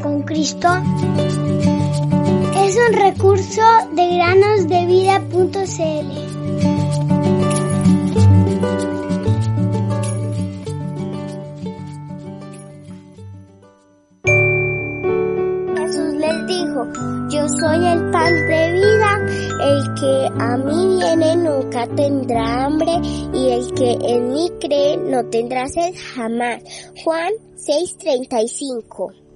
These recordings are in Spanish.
con Cristo es un recurso de granosdevida.cl. Jesús les dijo, yo soy el pan de vida, el que a mí viene nunca tendrá hambre y el que en mí cree no tendrá sed jamás. Juan 6:35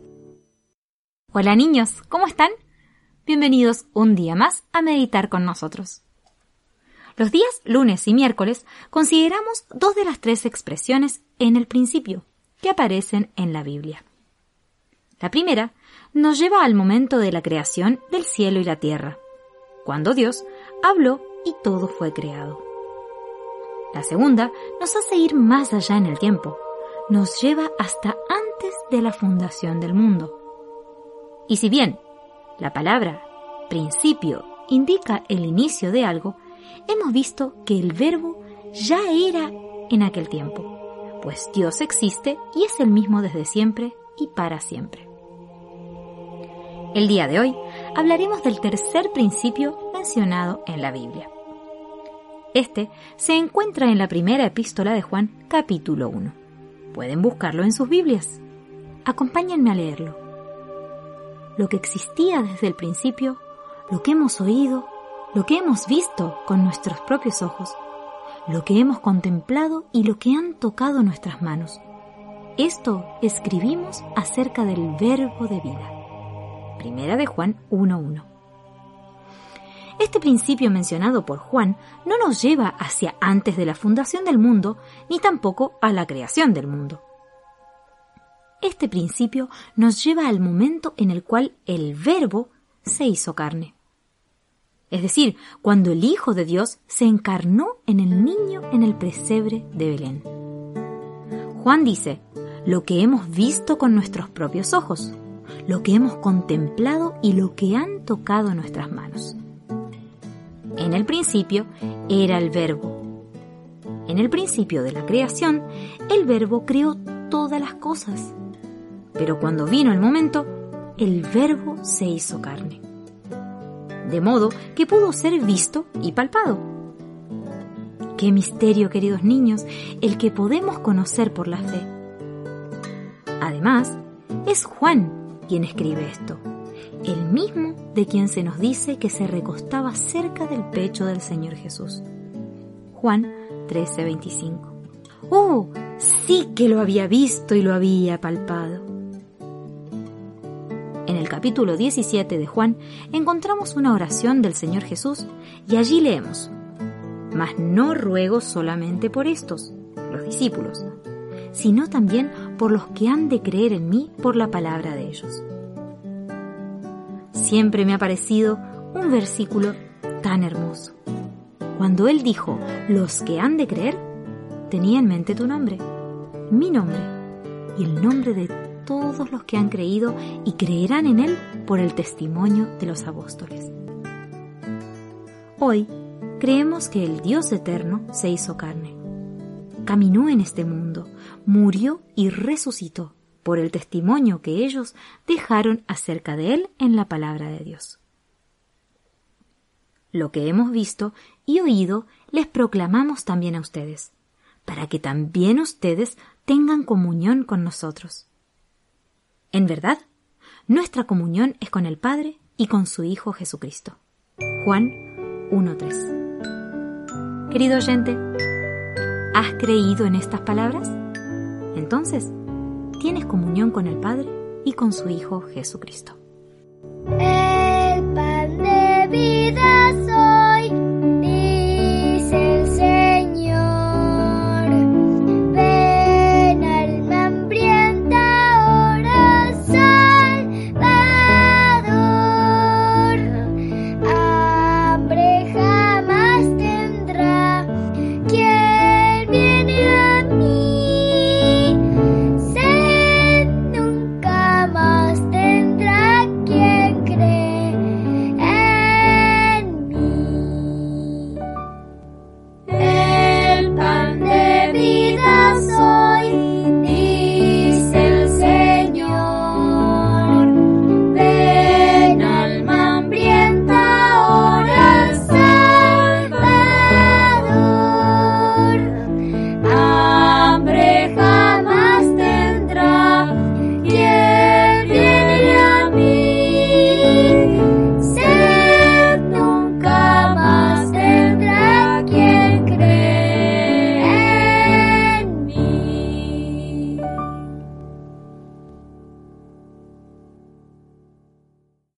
Hola niños, ¿cómo están? Bienvenidos un día más a meditar con nosotros. Los días lunes y miércoles consideramos dos de las tres expresiones en el principio que aparecen en la Biblia. La primera nos lleva al momento de la creación del cielo y la tierra, cuando Dios habló y todo fue creado. La segunda nos hace ir más allá en el tiempo, nos lleva hasta antes de la fundación del mundo. Y si bien la palabra principio indica el inicio de algo, hemos visto que el verbo ya era en aquel tiempo, pues Dios existe y es el mismo desde siempre y para siempre. El día de hoy hablaremos del tercer principio mencionado en la Biblia. Este se encuentra en la primera epístola de Juan, capítulo 1. Pueden buscarlo en sus Biblias. Acompáñenme a leerlo. Lo que existía desde el principio, lo que hemos oído, lo que hemos visto con nuestros propios ojos, lo que hemos contemplado y lo que han tocado nuestras manos. Esto escribimos acerca del verbo de vida. Primera de Juan 1.1. Este principio mencionado por Juan no nos lleva hacia antes de la fundación del mundo, ni tampoco a la creación del mundo. Este principio nos lleva al momento en el cual el verbo se hizo carne. Es decir, cuando el Hijo de Dios se encarnó en el niño en el pesebre de Belén. Juan dice, lo que hemos visto con nuestros propios ojos, lo que hemos contemplado y lo que han tocado nuestras manos. En el principio era el verbo. En el principio de la creación, el verbo creó todas las cosas. Pero cuando vino el momento, el verbo se hizo carne. De modo que pudo ser visto y palpado. Qué misterio, queridos niños, el que podemos conocer por la fe. Además, es Juan quien escribe esto el mismo de quien se nos dice que se recostaba cerca del pecho del Señor Jesús. Juan 13:25. ¡Oh! Sí que lo había visto y lo había palpado. En el capítulo 17 de Juan encontramos una oración del Señor Jesús y allí leemos, Mas no ruego solamente por estos, los discípulos, sino también por los que han de creer en mí por la palabra de ellos siempre me ha parecido un versículo tan hermoso. Cuando él dijo, los que han de creer, tenía en mente tu nombre, mi nombre y el nombre de todos los que han creído y creerán en él por el testimonio de los apóstoles. Hoy creemos que el Dios eterno se hizo carne. Caminó en este mundo, murió y resucitó por el testimonio que ellos dejaron acerca de Él en la palabra de Dios. Lo que hemos visto y oído les proclamamos también a ustedes, para que también ustedes tengan comunión con nosotros. En verdad, nuestra comunión es con el Padre y con su Hijo Jesucristo. Juan 1.3. Querido oyente, ¿has creído en estas palabras? Entonces, tienes comunión con el Padre y con su Hijo Jesucristo.